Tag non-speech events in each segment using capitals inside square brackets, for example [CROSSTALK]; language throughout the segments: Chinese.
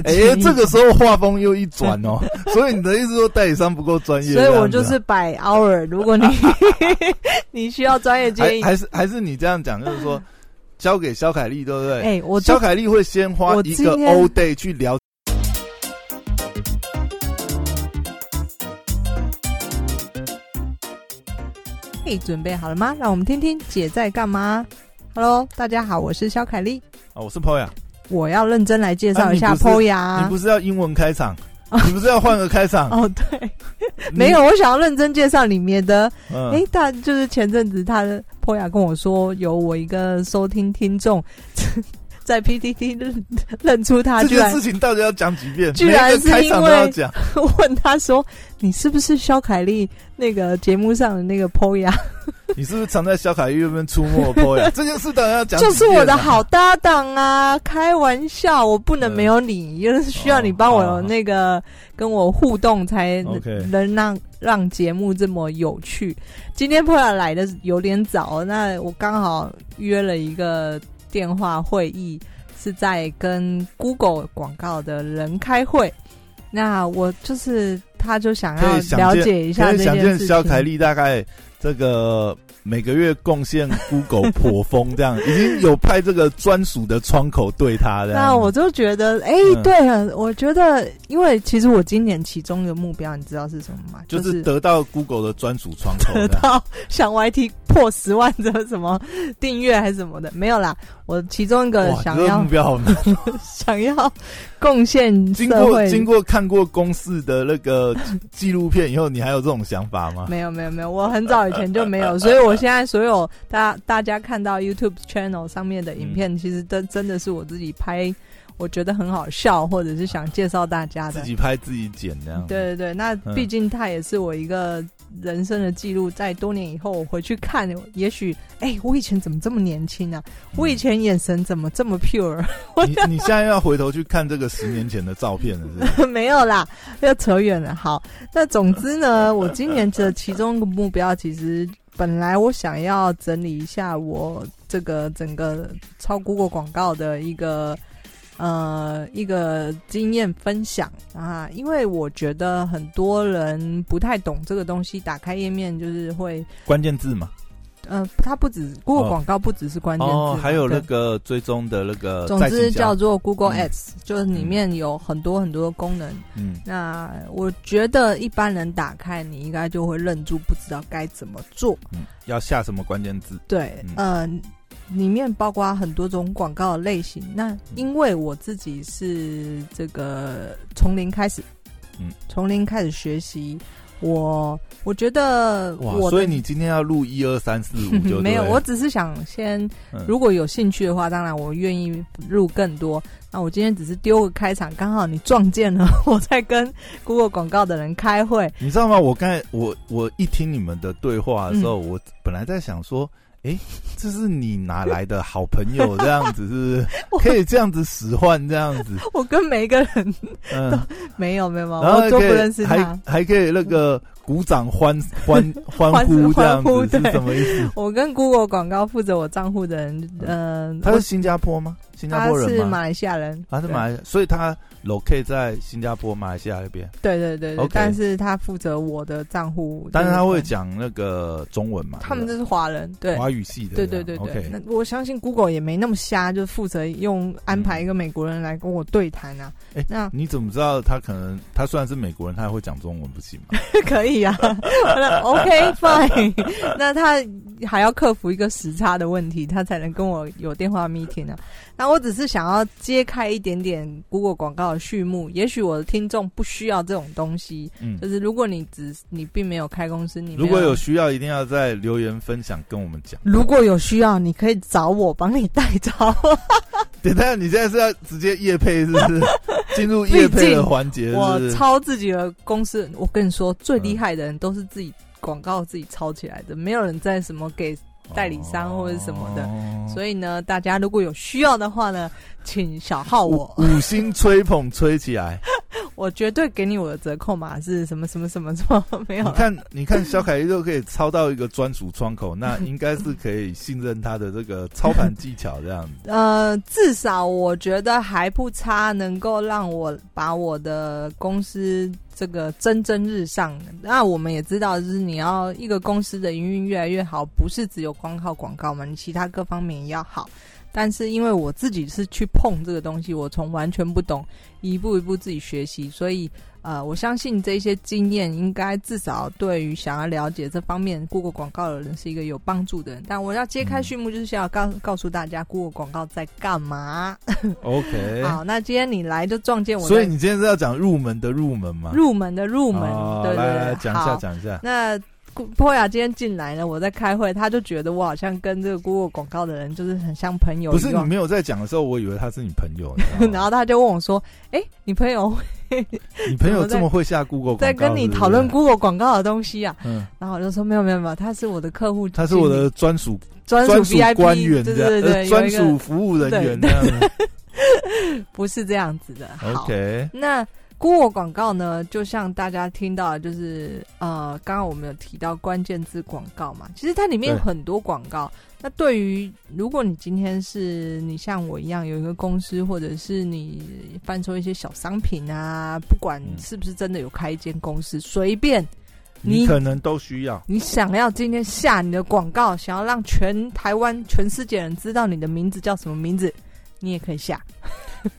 [LAUGHS] 哎，这个时候画风又一转哦，[LAUGHS] 所以你的意思说代理商不够专业？所以我就是摆 hour。如果你 [LAUGHS] 你需要专业建议，还是还是你这样讲，就是说交给肖凯丽，对不对？哎，我肖凯丽会先花一个 all day 去聊。嘿，准备好了吗？让我们听听姐在干嘛。Hello，大家好，我是肖凯丽。啊，我是 Poya。我要认真来介绍一下 Poya。你不是要英文开场？你不是要换个开场？[LAUGHS] 哦，对，没有，我想要认真介绍里面的。哎，他就是前阵子他的 Poya 跟我说，有我一个收听听众。在 PTT 认 [LAUGHS] 认出他，这件事情到底要讲几遍？居然是因为 [LAUGHS] 问他说：“你是不是肖凯丽那个节目上的那个 POYA？[LAUGHS] 你是不是常在肖凯丽那边出没 POYA？这件事当然要讲，就是我的好搭档啊！开玩笑，我不能没有你，因为需要你帮我那个跟我互动，才能让让节目这么有趣。今天 POYA 来的有点早，那我刚好约了一个。”电话会议是在跟 Google 广告的人开会，那我就是他就想要了解一下这件事情。肖凯丽大概这个。每个月贡献 Google 颇风这样，已经有派这个专属的窗口对他的。那我就觉得，哎，对了，我觉得，因为其实我今年其中一个目标，你知道是什么吗？就是得到 Google 的专属窗口，得到想 YT 破十万的什么订阅还是什么的，没有啦。我其中一个想要目标，[LAUGHS] 想要贡献经过经过看过公司的那个纪录片以后，你还有这种想法吗？没有没有没有，我很早以前就没有，所以我。现在所有大大家看到 YouTube channel 上面的影片，其实都真的是我自己拍，我觉得很好笑，或者是想介绍大家的。自己拍自己剪那样。对对对，那毕竟它也是我一个人生的记录，在多年以后我回去看，也许哎，我以前怎么这么年轻啊？我以前眼神怎么这么 pure？你你现在要回头去看这个十年前的照片了，是 [LAUGHS] 没有啦，要扯远了。好，那总之呢，[LAUGHS] 我今年的其中一个目标其实。本来我想要整理一下我这个整个超 Google 广告的一个呃一个经验分享啊，因为我觉得很多人不太懂这个东西，打开页面就是会关键字嘛。嗯，它不止 Google 广告，不只是关键字，还有那个追踪的那个。总之叫做 Google Ads，就是里面有很多很多功能。嗯，那我觉得一般人打开，你应该就会愣住，不知道该怎么做。嗯，要下什么关键字？对，嗯，里面包括很多种广告的类型。那因为我自己是这个从零开始，嗯，从零开始学习。我我觉得哇，所以你今天要录一二三四五就 [LAUGHS] 没有，我只是想先，如果有兴趣的话，当然我愿意录更多。那我今天只是丢个开场，刚好你撞见了我在跟 Google 广告的人开会，你知道吗？我刚才我我一听你们的对话的时候，我本来在想说。哎，这是你哪来的好朋友？这样子是 [LAUGHS] 可以这样子使唤这样子。[LAUGHS] 我跟每一个人都没有没有，我都不认识他，还还可以那个。鼓掌欢 [LAUGHS] 欢欢呼这样子是什么意思？我跟 Google 广告负责我账户的人，嗯，他是新加坡吗？新加坡人是马来西亚人，他是马来，所以他 locate 在新加坡、马来西亚那边。对对对对，但是他负责我的账户，但是他会讲那个中文嘛？他们这是华人，对华语系的，对对对对。那我相信 Google 也没那么瞎，就负责用安排一个美国人来跟我对谈啊。哎，那你怎么知道他可能他虽然是美国人，他还会讲中文不行吗？[LAUGHS] 可以呀，OK fine。那他还要克服一个时差的问题，他才能跟我有电话 meeting 啊。那我只是想要揭开一点点 Google 广告的序幕。也许我的听众不需要这种东西，嗯，就是如果你只你并没有开公司，你如果有需要，一定要在留言分享跟我们讲。如果有需要，你可以找我帮你代招。[LAUGHS] 等下，你现在是要直接夜配，是不是？[LAUGHS] 进入夜配的环节，我抄自己的公司。我跟你说，最厉害的人都是自己广告自己抄起来的，没有人在什么给代理商或者什么的。所以呢，大家如果有需要的话呢，请小号我五星吹捧吹起来。[LAUGHS] 我绝对给你我的折扣码是什么什么什么什么没有？你看，你看，小凯丽都可以抄到一个专属窗口，那应该是可以信任他的这个操盘技巧这样子。[LAUGHS] 呃，至少我觉得还不差，能够让我把我的公司这个蒸蒸日上。那我们也知道，就是你要一个公司的营运越来越好，不是只有光靠广告嘛，你其他各方面也要好。但是因为我自己是去碰这个东西，我从完全不懂，一步一步自己学习，所以呃，我相信这些经验应该至少对于想要了解这方面 Google 广告的人是一个有帮助的人。但我要揭开序幕，就是想要告告诉大家 Google 广告在干嘛。OK，[LAUGHS] 好，那今天你来就撞见我，所以你今天是要讲入门的入门吗？入门的入门，对对对，讲一下讲一下。那。波雅今天进来呢，我在开会，他就觉得我好像跟这个 Google 广告的人就是很像朋友。不是你没有在讲的时候，我以为他是你朋友。[LAUGHS] 然后他就问我说：“哎，你朋友？[LAUGHS] 你朋友这么会下 Google 在跟你讨论 Google 广告的东西啊？”嗯，然后我就说：“没有没有没有，他是我的客户，他是我的专属专属 VIP 官员，对对对，专属服务人员 [LAUGHS] 不是这样子的。OK，那。Google 广告呢，就像大家听到，的，就是呃，刚刚我们有提到关键字广告嘛，其实它里面有很多广告。那对于如果你今天是你像我一样有一个公司，或者是你贩售一些小商品啊，不管是不是真的有开一间公司，随便你可能都需要。你想要今天下你的广告，想要让全台湾、全世界人知道你的名字叫什么名字，你也可以下。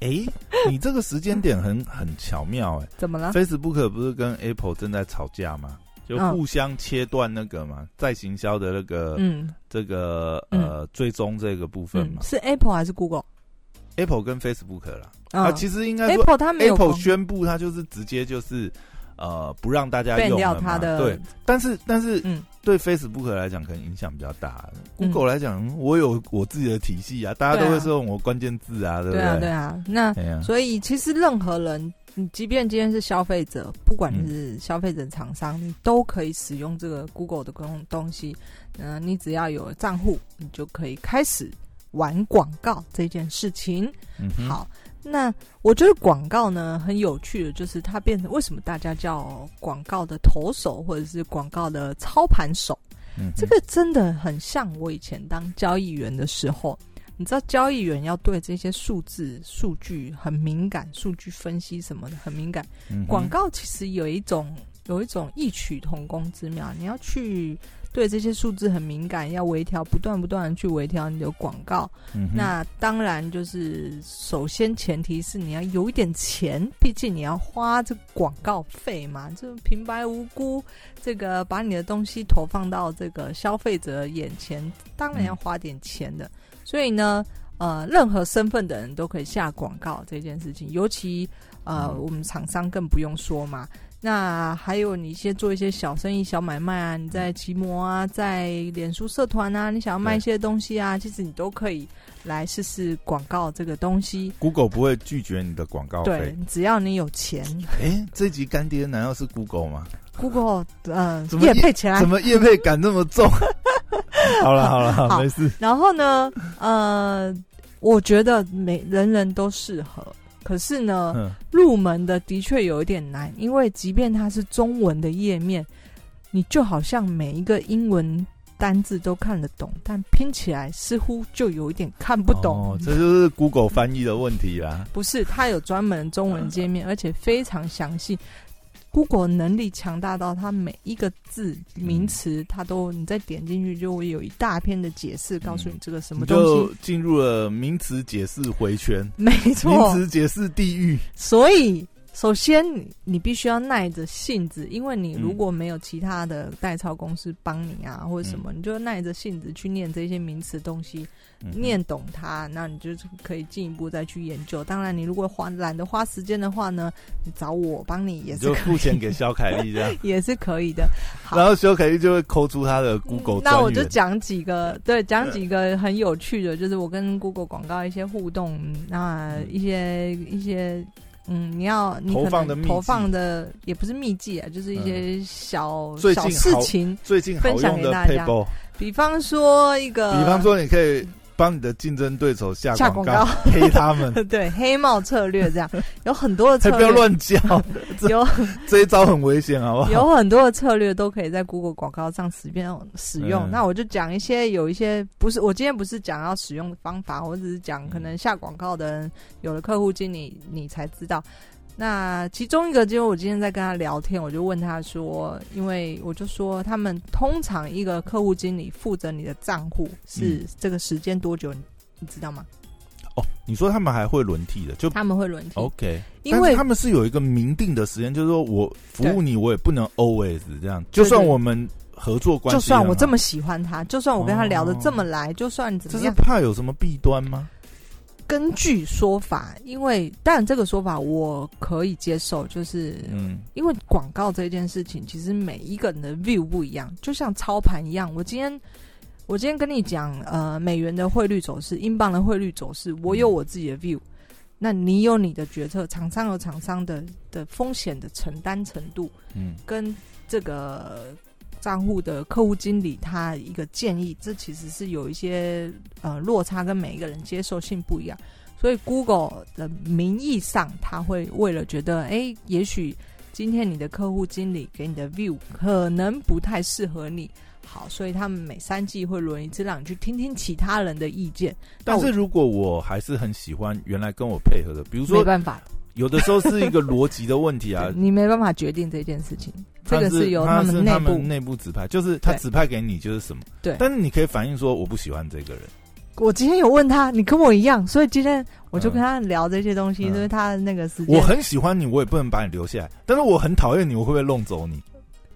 哎，你这个时间点很 [LAUGHS] 很巧妙哎，怎么了？Facebook 不是跟 Apple 正在吵架吗？就互相切断那个嘛，在行销的那个，嗯，这个呃追踪这个部分嘛，是 Apple 还是 Google？Apple 跟 Facebook 了啊，其实应该 Apple 他没有 Apple 宣布，他就是直接就是。呃，不让大家用了嘛？对，但是但是，嗯，对 Facebook 来讲，可能影响比较大。Google 来讲，我有我自己的体系啊，大家都会说我关键字啊，对不对？对啊，对啊。那所以其实任何人，你即便今天是消费者，不管是消费者、厂商，你都可以使用这个 Google 的东东西。嗯，你只要有账户，你就可以开始玩广告这件事情。嗯，好。那我觉得广告呢很有趣的，就是它变成为什么大家叫广告的投手或者是广告的操盘手？嗯，这个真的很像我以前当交易员的时候，你知道交易员要对这些数字、数据很敏感，数据分析什么的很敏感。广告其实有一种有一种异曲同工之妙，你要去。对这些数字很敏感，要微调，不断不断的去微调你的广告。那当然就是首先前提是你要有一点钱，毕竟你要花这个广告费嘛。就平白无辜这个把你的东西投放到这个消费者眼前，当然要花点钱的。所以呢，呃，任何身份的人都可以下广告这件事情，尤其呃我们厂商更不用说嘛。那还有你一些做一些小生意、小买卖啊，你在奇摩啊，在脸书社团啊，你想要卖一些东西啊，其实你都可以来试试广告这个东西。Google 不会拒绝你的广告费，只要你有钱。哎，这集干爹难道是 Google 吗？Google，嗯，业配起来，怎么业配感这么重？[LAUGHS] 好了好了，好，没事。然后呢，呃，我觉得每人人都适合。可是呢，入门的的确有一点难，因为即便它是中文的页面，你就好像每一个英文单字都看得懂，但拼起来似乎就有一点看不懂。哦，这就是 Google 翻译的问题啦。不是，它有专门中文界面，而且非常详细。Google 能力强大到，它每一个字名词，它都你再点进去，就会有一大篇的解释，告诉你这个什么东西。进入了名词解释回圈，没错，名词解释地狱。所以。首先，你必须要耐着性子，因为你如果没有其他的代操公司帮你啊，或者什么，你就耐着性子去念这些名词东西，念懂它，那你就可以进一步再去研究。当然，你如果花懒得花时间的话呢，你找我帮你也是就付钱给肖凯丽这样 [LAUGHS] 也是可以的。然后肖凯丽就会抠出他的 Google。那我就讲几个，对，讲几个很有趣的，就是我跟 Google 广告一些互动，那一些一些。嗯，你要你可能投放的也不是秘籍啊，就是一些小小事情，最近分享给大家。比方说一个，比方说你可以帮你的竞争对手下广告，黑他们，[LAUGHS] 对黑帽策略这样，有很多的策略，不要乱叫，[LAUGHS] 有这一招很危险，好不好？[LAUGHS] 有很多的策略都可以在 Google 广告上使用使用。那我就讲一些，有一些不是我今天不是讲要使用的方法，我只是讲可能下广告的人有了客户经理，你才知道。那其中一个，就是我今天在跟他聊天，我就问他说，因为我就说，他们通常一个客户经理负责你的账户是这个时间多久，你知道吗？哦，你说他们还会轮替的，就他们会轮替，OK，因为他们是有一个明定的时间，就是说我服务你，我也不能 always 这样，就算我们合作关系，就算我这么喜欢他，就算我跟他聊的这么来，就算怎么样，这是怕有什么弊端吗？根据说法，因为当然这个说法我可以接受，就是嗯，因为广告这件事情，其实每一个人的 view 不一样，就像操盘一样。我今天我今天跟你讲，呃，美元的汇率走势，英镑的汇率走势，我有我自己的 view，那你有你的决策，厂商有厂商的的风险的承担程度，嗯，跟这个。账户的客户经理他一个建议，这其实是有一些呃落差，跟每一个人接受性不一样。所以 Google 的名义上，他会为了觉得，哎，也许今天你的客户经理给你的 view 可能不太适合你，好，所以他们每三季会轮一次，让你去听听其他人的意见。但是如果我还是很喜欢原来跟我配合的，比如说，没办法。有的时候是一个逻辑的问题啊，[LAUGHS] 你没办法决定这件事情，这个是由他们内部内部指派，就是他指派给你就是什么，对。但是你可以反映说我不喜欢这个人。我今天有问他，你跟我一样，所以今天我就跟他聊这些东西，因为他那个时间。我很喜欢你，我也不能把你留下来，但是我很讨厌你，我会不会弄走你？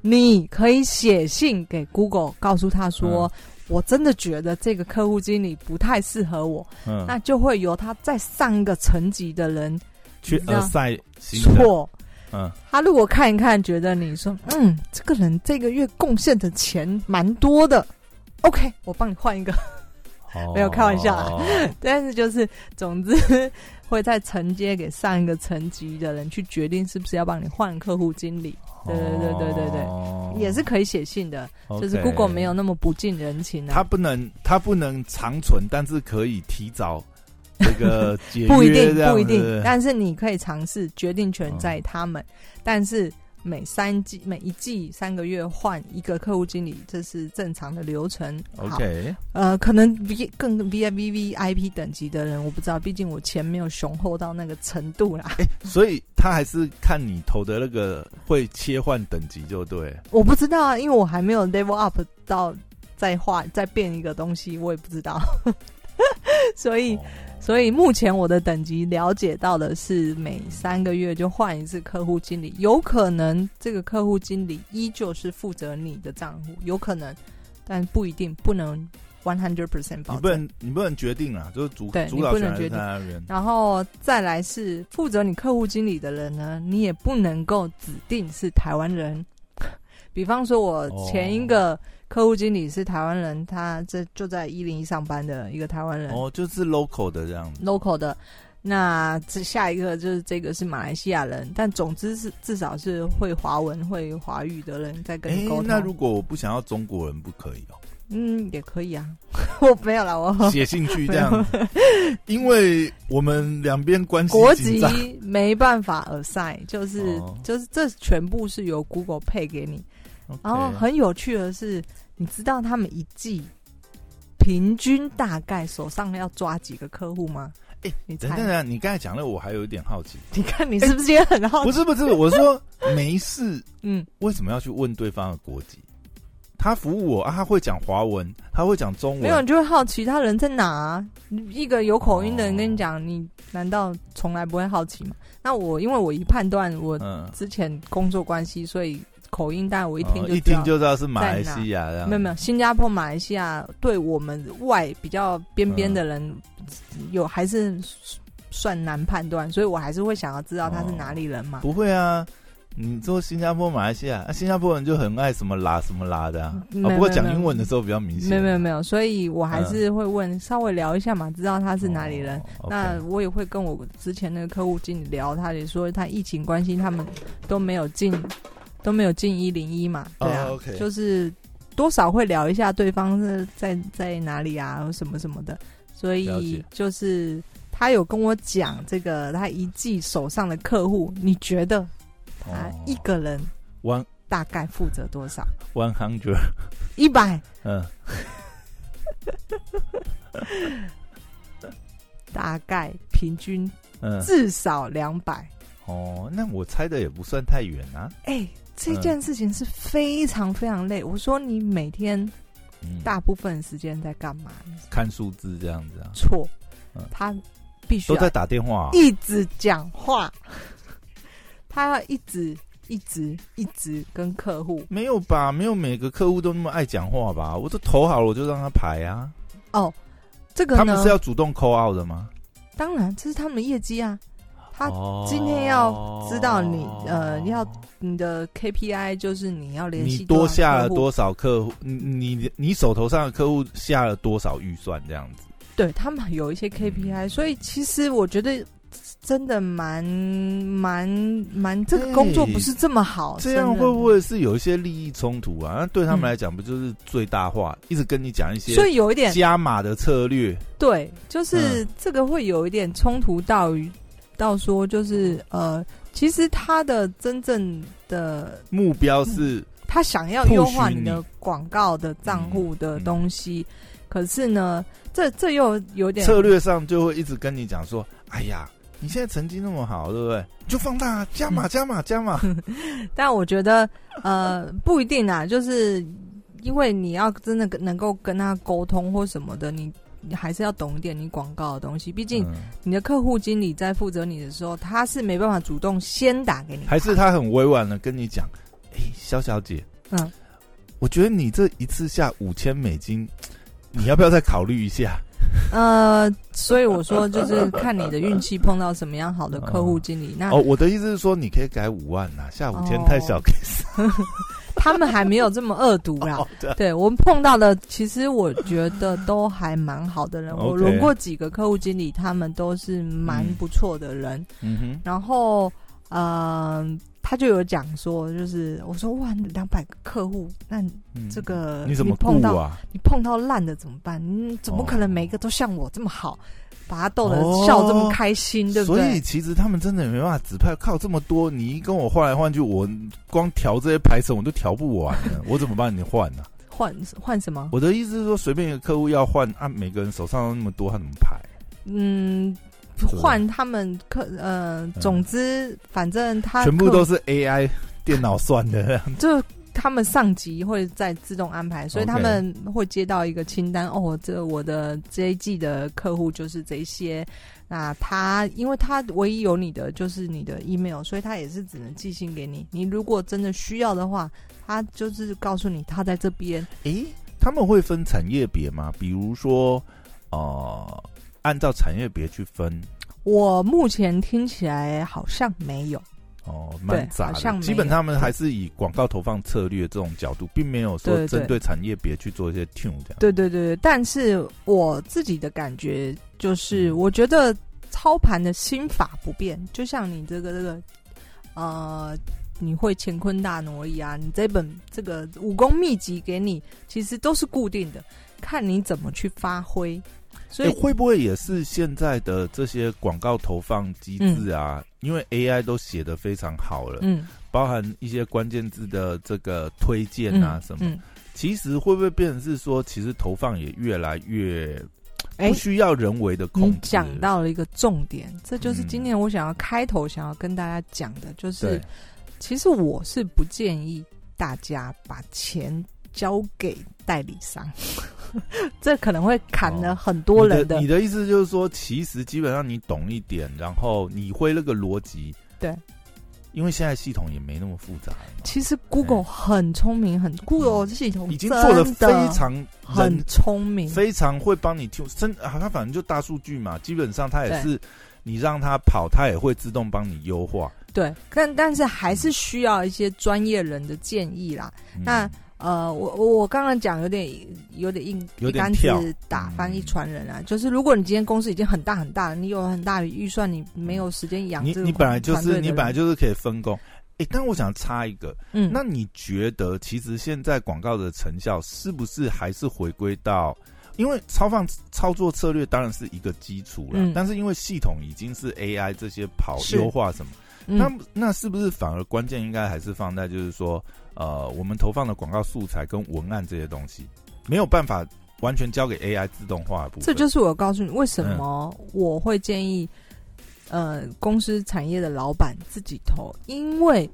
你可以写信给 Google，告诉他说，我真的觉得这个客户经理不太适合我，嗯，那就会由他再上一个层级的人。去二赛错，嗯，他如果看一看，觉得你说，嗯，这个人这个月贡献的钱蛮多的，OK，我帮你换一个，没有开玩笑，但是就是总之会在承接给上一个层级的人去决定是不是要帮你换客户经理，对对对对对对，也是可以写信的，就是 Google 没有那么不近人情啊，他不能他不能长存，但是可以提早。这个 [LAUGHS] 不一定，不一定，但是你可以尝试，决定权在他们。但是每三季、每一季三个月换一个客户经理，这是正常的流程。OK，呃，可能 V 更 V I V V I P 等级的人，我不知道，毕竟我钱没有雄厚到那个程度啦。[LAUGHS] 所以他还是看你投的那个会切换等级就对。[LAUGHS] 我不知道啊，因为我还没有 level up 到再换再变一个东西，我也不知道。所以。所以目前我的等级了解到的是每三个月就换一次客户经理，有可能这个客户经理依旧是负责你的账户，有可能，但不一定，不能 one hundred percent 保证。你不能，你不能决定啊，就是主对，你不能决定。然后再来是负责你客户经理的人呢，你也不能够指定是台湾人。比方说，我前一个。客户经理是台湾人，他这就在一零一上班的一个台湾人。哦，就是 local 的这样子。local 的，那这下一个就是这个是马来西亚人，但总之是至少是会华文、会华语的人在跟你沟通。那如果我不想要中国人，不可以哦？嗯，也可以啊。我没有了，我写信去这样，[LAUGHS] 因为我们两边关系国籍没办法 assign，就是就是这全部是由 Google 配给你。然后很有趣的是。你知道他们一季平均大概手上要抓几个客户吗？哎，你等等，你刚才讲了，我还有一点好奇。你看，你是不是也很好奇？不是不是，我说没事。[LAUGHS] 嗯，为什么要去问对方的国籍？他服务我啊，他会讲华文，他会讲中文。没有，你就会好奇他人在哪？一个有口音的人跟你讲，你难道从来不会好奇吗？那我因为我一判断我之前工作关系，所以。口音，但我一听就一听就知道是马来西亚。没有没有，新加坡、马来西亚对我们外比较边边的人有还是算难判断，所以我还是会想要知道他是哪里人嘛。不会啊，你做新加坡、马来西亚，新加坡人就很爱什么拉什么拉的啊。不过讲英文的时候比较明显。没有没有没有，所以我还是会问，稍微聊一下嘛，知道他是哪里人。那我也会跟我之前那个客户经理聊，他也说他疫情关系，他们都没有进。都没有进一零一嘛？对啊，就是多少会聊一下对方是在在哪里啊，什么什么的。所以就是他有跟我讲这个，他一季手上的客户，你觉得他一个人 one 大概负责多少？one hundred 一百，嗯，[LAUGHS] 大概平均至少两百。哦，那我猜的也不算太远啊。哎，这件事情是非常非常累。我说你每天大部分时间在干嘛？看数字这样子啊？错，他必须都在打电话，一直讲话。他要一直一直一直跟客户。没有吧？没有每个客户都那么爱讲话吧？我都投好了，我就让他排啊。哦，这个他们是要主动 call out 的吗？当然，这是他们的业绩啊。他今天要知道你呃，要你的 KPI 就是你要联系你多下了多少客户，你你你手头上的客户下了多少预算这样子。对他们有一些 KPI，所以其实我觉得真的蛮蛮蛮这个工作不是这么好。这样会不会是有一些利益冲突啊？那对他们来讲，不就是最大化，一直跟你讲一些，所以有一点加码的策略。对，就是这个会有一点冲突到于。到说就是呃，其实他的真正的目标是，他想要优化你的广告的账户的东西，可是呢，这这又有点策略上就会一直跟你讲说，哎呀，你现在成绩那么好，对不对？就放大加码加码加码。[LAUGHS] 但我觉得呃，不一定啊，就是因为你要真的能够跟他沟通或什么的，你。你还是要懂一点你广告的东西，毕竟你的客户经理在负责你的时候，他是没办法主动先打给你，还是他很委婉的跟你讲，哎，肖小姐，嗯，我觉得你这一次下五千美金，你要不要再考虑一下？[LAUGHS] 呃，所以我说就是看你的运气碰到什么样好的客户经理。那哦，我的意思是说，你可以改五万呐，下五千太小 case。[LAUGHS] [LAUGHS] 他们还没有这么恶毒啦。[LAUGHS] 对我们碰到的，其实我觉得都还蛮好的人。我轮过几个客户经理，他们都是蛮不错的人。嗯哼。然后，嗯，他就有讲说，就是我说哇，两百个客户，那这个你怎么碰到？你碰到烂的怎么办？你怎么可能每个都像我这么好？把他逗得笑这么开心，对不对？所以其实他们真的没办法指派，靠这么多，你一跟我换来换去，我光调这些排程我都调不完了，[LAUGHS] 我怎么帮你换呢？换换什么？我的意思是说，随便一个客户要换，按每个人手上那么多，他怎么排？嗯，换他们客呃，总之反正他全部都是 AI 电脑算的，[LAUGHS] 就。他们上级会在自动安排，所以他们会接到一个清单。哦，这我的这一季的客户就是这些。那他，因为他唯一有你的就是你的 email，所以他也是只能寄信给你。你如果真的需要的话，他就是告诉你他在这边。诶，他们会分产业别吗？比如说，呃，按照产业别去分？我目前听起来好像没有。哦，蛮杂的。基本他们还是以广告投放策略这种角度，并没有说针对产业别去做一些 tune 这样。对对对对，但是我自己的感觉就是，我觉得操盘的心法不变，就像你这个这个，呃，你会乾坤大挪移啊，你这本这个武功秘籍给你，其实都是固定的，看你怎么去发挥。所以会不会也是现在的这些广告投放机制啊？因为 AI 都写的非常好了，嗯，包含一些关键字的这个推荐啊什么，其实会不会变成是说，其实投放也越来越不需要人为的控制？讲到了一个重点，这就是今年我想要开头想要跟大家讲的，就是其实我是不建议大家把钱交给代理商。[LAUGHS] 这可能会砍了很多人的。你的意思就是说，其实基本上你懂一点，然后你会那个逻辑。对，因为现在系统也没那么复杂。其实 Google 很聪明，很 Google 系统已经做的非常很聪明，非常会帮你听。真啊，它反正就大数据嘛，基本上它也是你让它跑，它也会自动帮你优化。对，但但是还是需要一些专业人的建议啦。那。呃，我我我刚刚讲有点有点硬，一竿子打翻一船人啊！就是如果你今天公司已经很大很大了，你有很大的预算，你没有时间养你，你本来就是你本来就是可以分工。哎，但我想插一个，嗯，那你觉得其实现在广告的成效是不是还是回归到因为超放操作策略当然是一个基础了，但是因为系统已经是 AI 这些跑优化什么，那那是不是反而关键应该还是放在就是说，呃，我们投放的广告素材跟文案这些东西没有办法完全交给 AI 自动化的部分。这就是我告诉你为什么我会建议，呃，公司产业的老板自己投，因为。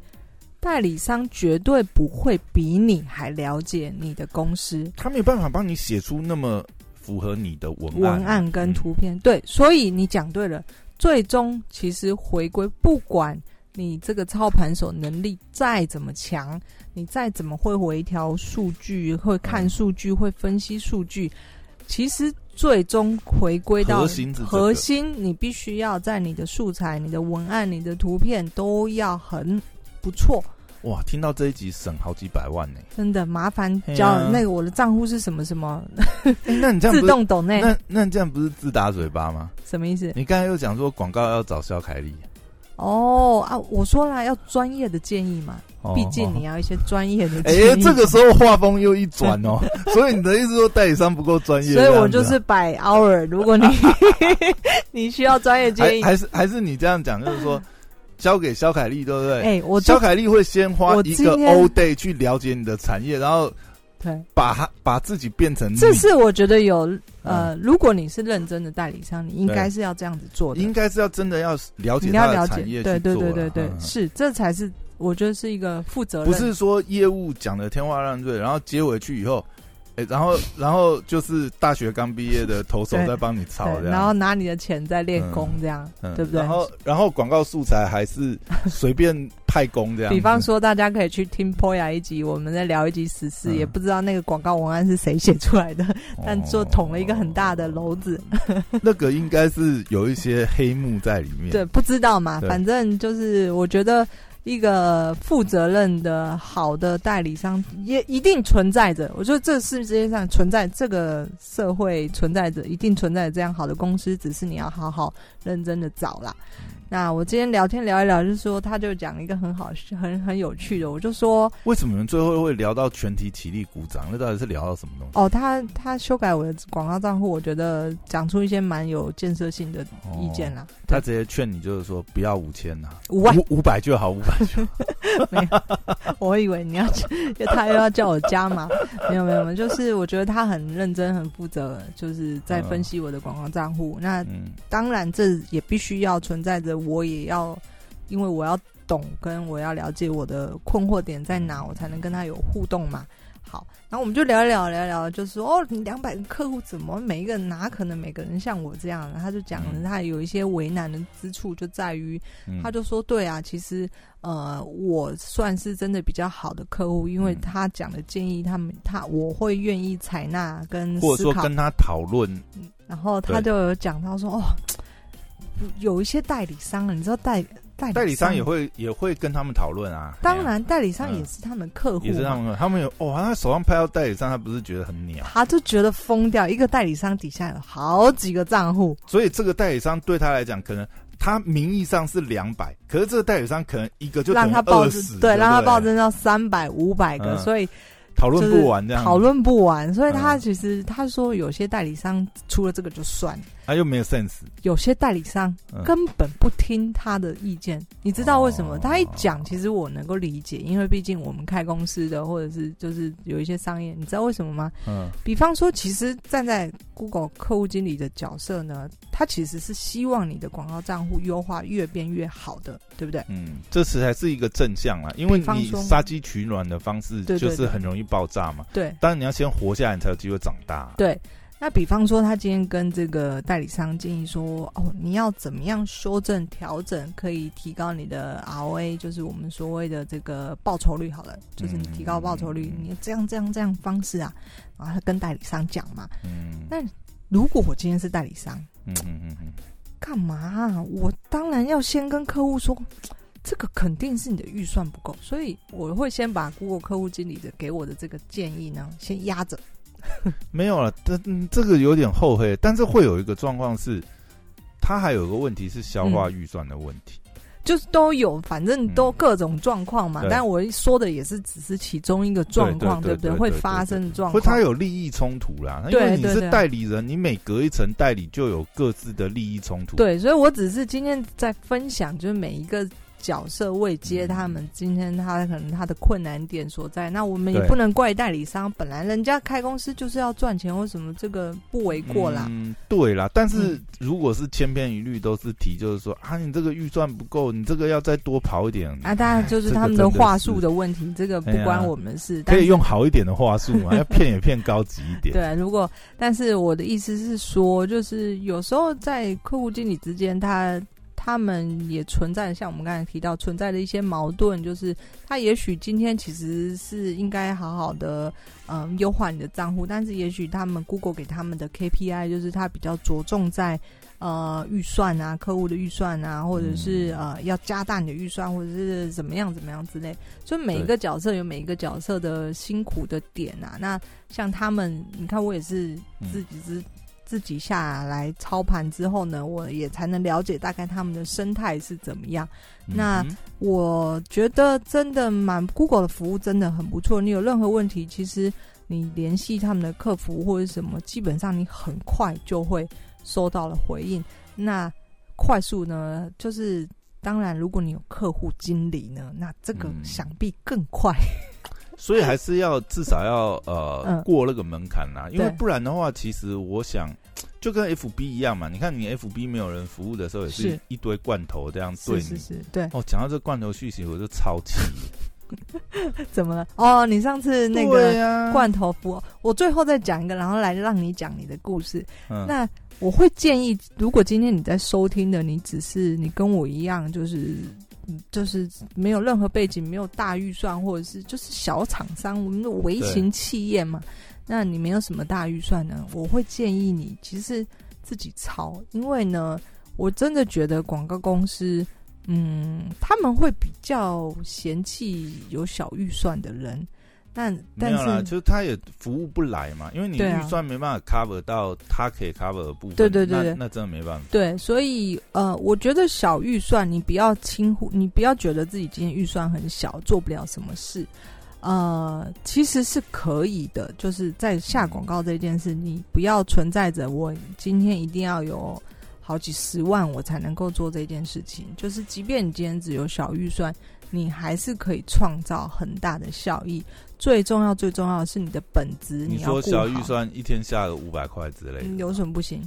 代理商绝对不会比你还了解你的公司，他没有办法帮你写出那么符合你的文案文案跟图片。对，所以你讲对了。最终其实回归，不管你这个操盘手能力再怎么强，你再怎么会回调数据、会看数据、会分析数据，其实最终回归到核心。核心，你必须要在你的素材、你的文案、你的图片都要很不错。哇，听到这一集省好几百万呢！真的麻烦交那个我的账户是什么什么？那你这样自动抖内？那那这样不是自打嘴巴吗？什么意思？你刚才又讲说广告要找肖凯丽。哦啊，我说啦要专业的建议嘛，毕竟你要一些专业的。[LAUGHS] 哎，这个时候画风又一转哦，[LAUGHS] 所以你的意思说代理商不够专业？[LAUGHS] 所以我就是摆 hour，如果你你需要专业建议，还是还是你这样讲，就是说。交给肖凯丽，对不对？哎，我肖凯丽会先花一个 all day 去了解你的产业，然后对，把他把自己变成。这是我觉得有呃，如果你是认真的代理商，你应该是要这样子做的。应该是要真的要了解他的产业，对对对对对，是这才是我觉得是一个负责任。不是说业务讲的天花乱坠，然后接回去以后。哎，然后，然后就是大学刚毕业的投手在帮你抄，这样，然后拿你的钱在练功，这样，对不对？然后，然后广告素材还是随便派工这样。比方说，大家可以去听 Poya 一集，我们在聊一集十四，也不知道那个广告文案是谁写出来的，但就捅了一个很大的篓子。那个应该是有一些黑幕在里面。对，不知道嘛，反正就是我觉得。一个负责任的好的代理商也一定存在着。我觉得这世界上存在这个社会存在着，一定存在这样好的公司，只是你要好好认真的找啦。那我今天聊天聊一聊，就是说，他就讲一个很好、很很有趣的。我就说，为什么你们最后会聊到全体起立鼓掌？那到底是聊到什么东西？哦，他他修改我的广告账户，我觉得讲出一些蛮有建设性的意见啦。他直接劝你，就是说不要五千呐，五万五百就好，五百就。[LAUGHS] 没有，我以为你要，他又要叫我加码。没有没有，就是我觉得他很认真、很负责，就是在分析我的广告账户。那当然，这也必须要存在着。我也要，因为我要懂，跟我要了解我的困惑点在哪，我才能跟他有互动嘛。好，然后我们就聊一聊，聊一聊，就是说，哦，你两百个客户怎么每一个人哪可能每个人像我这样？他就讲他有一些为难的之处，就在于，他就说，对啊，其实呃，我算是真的比较好的客户，因为他讲的建议，他们他我会愿意采纳跟或者说跟他讨论，然后他就有讲到说，哦。有一些代理商啊，你知道代代代理商也会也会跟他们讨论啊。当然，代理商也是他们客户，也是他们。他们有哦，他手上拍到代理商，他不是觉得很鸟，他就觉得疯掉。一个代理商底下有好几个账户，所以这个代理商对他来讲，可能他名义上是两百，可是这个代理商可能一个就让他暴增，对，让他暴增到三百、五百个，所以。讨论不完这样，讨论不完，所以他其实他说有些代理商出了这个就算，他又没有 sense。有些代理商根本不听他的意见，你知道为什么？他一讲，其实我能够理解，因为毕竟我们开公司的，或者是就是有一些商业，你知道为什么吗？嗯，比方说，其实站在 Google 客户经理的角色呢，他其实是希望你的广告账户优化越变越好的，对不对？嗯，这次还是一个正向啊，因为你杀鸡取卵的方式就是很容易。爆炸嘛？对，当然你要先活下来，你才有机会长大。对，那比方说，他今天跟这个代理商建议说：“哦，你要怎么样修正调整，可以提高你的 ROA，就是我们所谓的这个报酬率。好了，就是你提高报酬率，你这样这样这样方式啊，然后他跟代理商讲嘛。嗯，那如果我今天是代理商，嗯嗯嗯嗯，干嘛？我当然要先跟客户说。”这个肯定是你的预算不够，所以我会先把 Google 客户经理的给我的这个建议呢，先压着。[LAUGHS] 没有了，这这个有点厚黑，但是会有一个状况是，它还有一个问题是消化预算的问题。就是都有，反正都各种状况嘛。但我说的也是只是其中一个状况，对不对？会发生的状况，他有利益冲突啦。因为你是代理人，你每隔一层代理就有各自的利益冲突。对，所以我只是今天在分享，就是每一个。角色未接，他们今天他可能他的困难点所在，那我们也不能怪代理商，本来人家开公司就是要赚钱，为什么这个不为过啦？嗯，对啦。但是如果是千篇一律都是提，就是说啊，你这个预算不够，你这个要再多跑一点啊，当然就是他们的话术的问题，这个不关我们事。可以用好一点的话术嘛，要骗也骗高级一点。对，如果但是我的意思是说，就是有时候在客户经理之间，他。他们也存在，像我们刚才提到存在的一些矛盾，就是他也许今天其实是应该好好的，嗯，优化你的账户，但是也许他们 Google 给他们的 KPI 就是他比较着重在呃预算啊，客户的预算啊，或者是呃要加大你的预算，或者是怎么样怎么样之类。所以每一个角色有每一个角色的辛苦的点啊。那像他们，你看我也是自己是。自己下来操盘之后呢，我也才能了解大概他们的生态是怎么样。那我觉得真的蛮 Google 的服务真的很不错。你有任何问题，其实你联系他们的客服或者什么，基本上你很快就会收到了回应。那快速呢，就是当然，如果你有客户经理呢，那这个想必更快。所以还是要至少要呃过那个门槛呐，因为不然的话，其实我想 [TSK] 就跟 F B 一样嘛。你看你 F B 没有人服务的时候，也是一堆罐头这样对你。是是对。哦，讲到这罐头续息，我就超气。[LAUGHS] 怎么了？哦，你上次那个罐头服，我最后再讲一个，然后来让你讲你的故事。嗯那我会建议，如果今天你在收听的，你只是你跟我一样，就是。就是没有任何背景，没有大预算，或者是就是小厂商，我们的微型企业嘛。那你没有什么大预算呢？我会建议你其实自己抄，因为呢，我真的觉得广告公司，嗯，他们会比较嫌弃有小预算的人。但没有啦，就是他也服务不来嘛，因为你预算没办法 cover 到他可以 cover 的部分，对对对，那真的没办法。对，所以呃，我觉得小预算你不要轻忽，你不要觉得自己今天预算很小，做不了什么事。呃，其实是可以的，就是在下广告这件事，你不要存在着我今天一定要有好几十万我才能够做这件事情。就是即便你今天只有小预算，你还是可以创造很大的效益。最重要、最重要的是你的本子，你说小预算一天下个五百块之类，有什么不行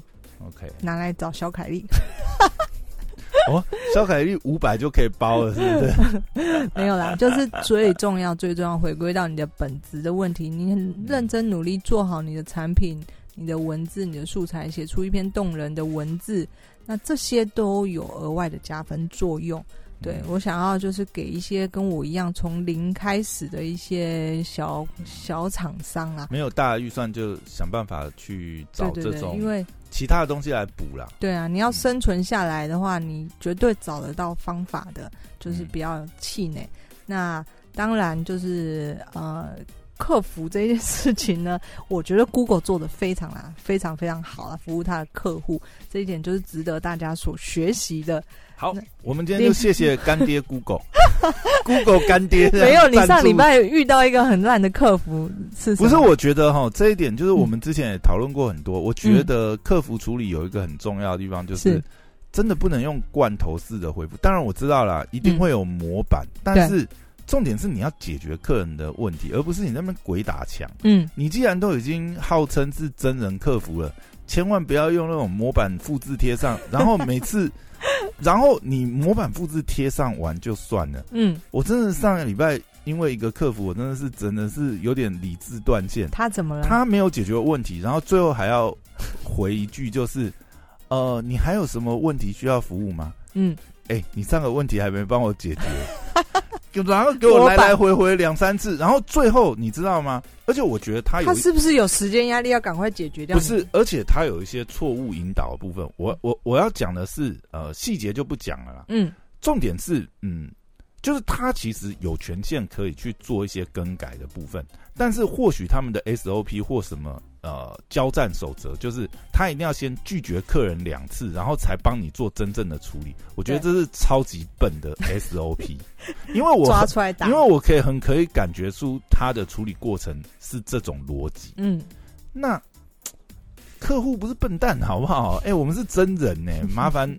？OK，拿来找小凯丽。[LAUGHS] 哦，小凯丽五百就可以包了，是不是？[LAUGHS] 没有啦，就是最重要、最重要，回归到你的本子的问题。你很认真努力做好你的产品、你的文字、你的素材，写出一篇动人的文字，那这些都有额外的加分作用。对，我想要就是给一些跟我一样从零开始的一些小小厂商啊，没有大预算就想办法去找这种，因为其他的东西来补啦。对啊，你要生存下来的话，你绝对找得到方法的，就是不要气馁。那当然就是呃，客服这件事情呢，[LAUGHS] 我觉得 Google 做的非常啊，非常非常好啊，服务他的客户这一点就是值得大家所学习的。好，我们今天就谢谢 [LAUGHS] 干爹 Google，Google [LAUGHS] 干爹。[LAUGHS] 没有，你上礼拜遇到一个很烂的客服，是？不是？我觉得哈，这一点就是我们之前也讨论过很多。我觉得客服处理有一个很重要的地方，就是真的不能用罐头式的回复。当然我知道啦，一定会有模板，但是重点是你要解决客人的问题，而不是你那边鬼打墙。嗯，你既然都已经号称是真人客服了，千万不要用那种模板复制贴上，然后每次。然后你模板复制贴上完就算了。嗯，我真的上个礼拜因为一个客服，我真的是真的是有点理智断线。他怎么了？他没有解决问题，然后最后还要回一句，就是呃，你还有什么问题需要服务吗？嗯。哎，你上个问题还没帮我解决，然后给我来来回回两三次，然后最后你知道吗？而且我觉得他有他是不是有时间压力要赶快解决掉？不是，而且他有一些错误引导的部分。我我我要讲的是，呃，细节就不讲了啦。嗯，重点是，嗯，就是他其实有权限可以去做一些更改的部分，但是或许他们的 SOP 或什么呃交战守则，就是他一定要先拒绝客人两次，然后才帮你做真正的处理。我觉得这是超级笨的 SOP，[LAUGHS] 因为我抓出来打，因为我可以很可以感觉出他的处理过程是这种逻辑。嗯，那客户不是笨蛋好不好？哎，我们是真人呢，[LAUGHS] 麻烦。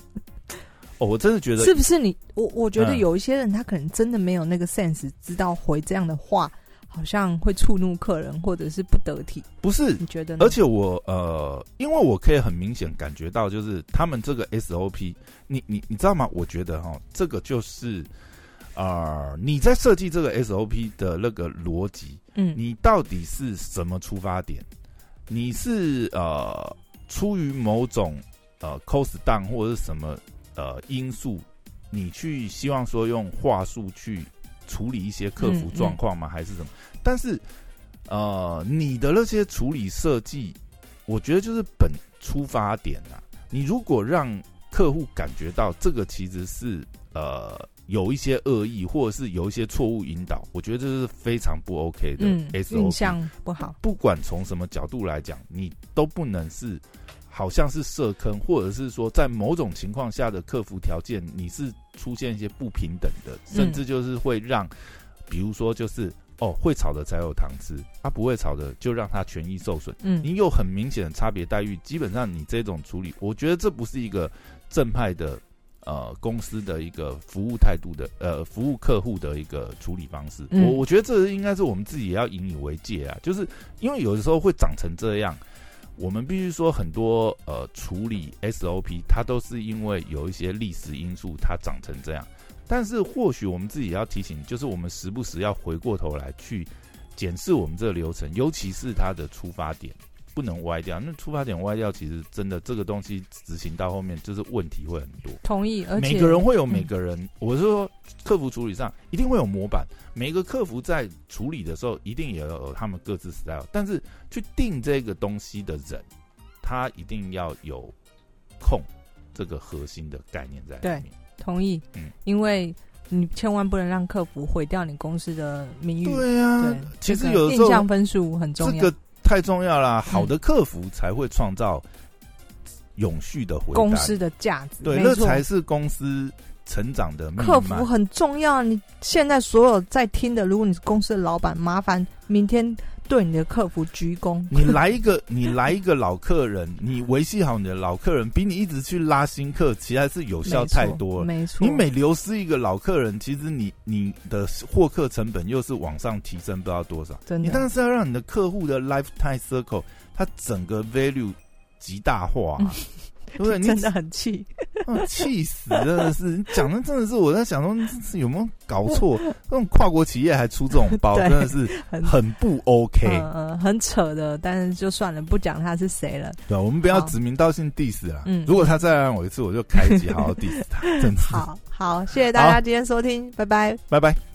哦，我真的觉得是不是你？我我觉得有一些人他可能真的没有那个 sense，知道回这样的话好像会触怒客人，或者是不得体。不是你觉得？而且我呃，因为我可以很明显感觉到，就是他们这个 SOP，你你你知道吗？我觉得哈，这个就是啊，你在设计这个 SOP 的那个逻辑，嗯，你到底是什么出发点？你是呃出于某种呃 cost down 或者是什么？呃，因素，你去希望说用话术去处理一些客服状况吗？还是什么？但是，呃，你的那些处理设计，我觉得就是本出发点啊。你如果让客户感觉到这个其实是呃有一些恶意，或者是有一些错误引导，我觉得这是非常不 OK 的。嗯，印象不好。不管从什么角度来讲，你都不能是。好像是设坑，或者是说在某种情况下的客服条件，你是出现一些不平等的，甚至就是会让，比如说就是哦会炒的才有糖吃，他不会炒的就让他权益受损。嗯，你有很明显的差别待遇，基本上你这种处理，我觉得这不是一个正派的呃公司的一个服务态度的呃服务客户的一个处理方式。我我觉得这应该是我们自己也要引以为戒啊，就是因为有的时候会长成这样。我们必须说，很多呃处理 SOP，它都是因为有一些历史因素，它长成这样。但是或许我们自己要提醒，就是我们时不时要回过头来去检视我们这个流程，尤其是它的出发点不能歪掉。那出发点歪掉，其实真的这个东西执行到后面就是问题会很多。同意，而且每个人会有每个人，我是说客服处理上一定会有模板。每个客服在处理的时候，一定也有他们各自 style，但是去定这个东西的人，他一定要有控这个核心的概念在里面。同意，嗯，因为你千万不能让客服毁掉你公司的名誉。对呀，其实有的时候印象分数很重要，这个太重要了。好的客服才会创造永续的回公司的价值，对，那才是公司。成长的客服很重要。你现在所有在听的，如果你是公司的老板，麻烦明天对你的客服鞠躬。[LAUGHS] 你来一个，你来一个老客人，你维系好你的老客人，比你一直去拉新客，其实是有效太多了。没错，你每流失一个老客人，其实你你的获客成本又是往上提升不知道多少。真的，你当然是要让你的客户的 lifetime circle 它整个 value 极大化。[LAUGHS] 对，真的很气，[LAUGHS] 气死！真的是，你讲的真的是我在想说，是有没有搞错？这种跨国企业还出这种包，[LAUGHS] 真的是很不 OK，嗯，很扯的。但是就算了，不讲他是谁了。对，我们不要指名道姓 diss 了。嗯，如果他再让我一次，我就开机好好 diss 他。[LAUGHS] 真的。好好，谢谢大家今天收听，拜拜，拜拜。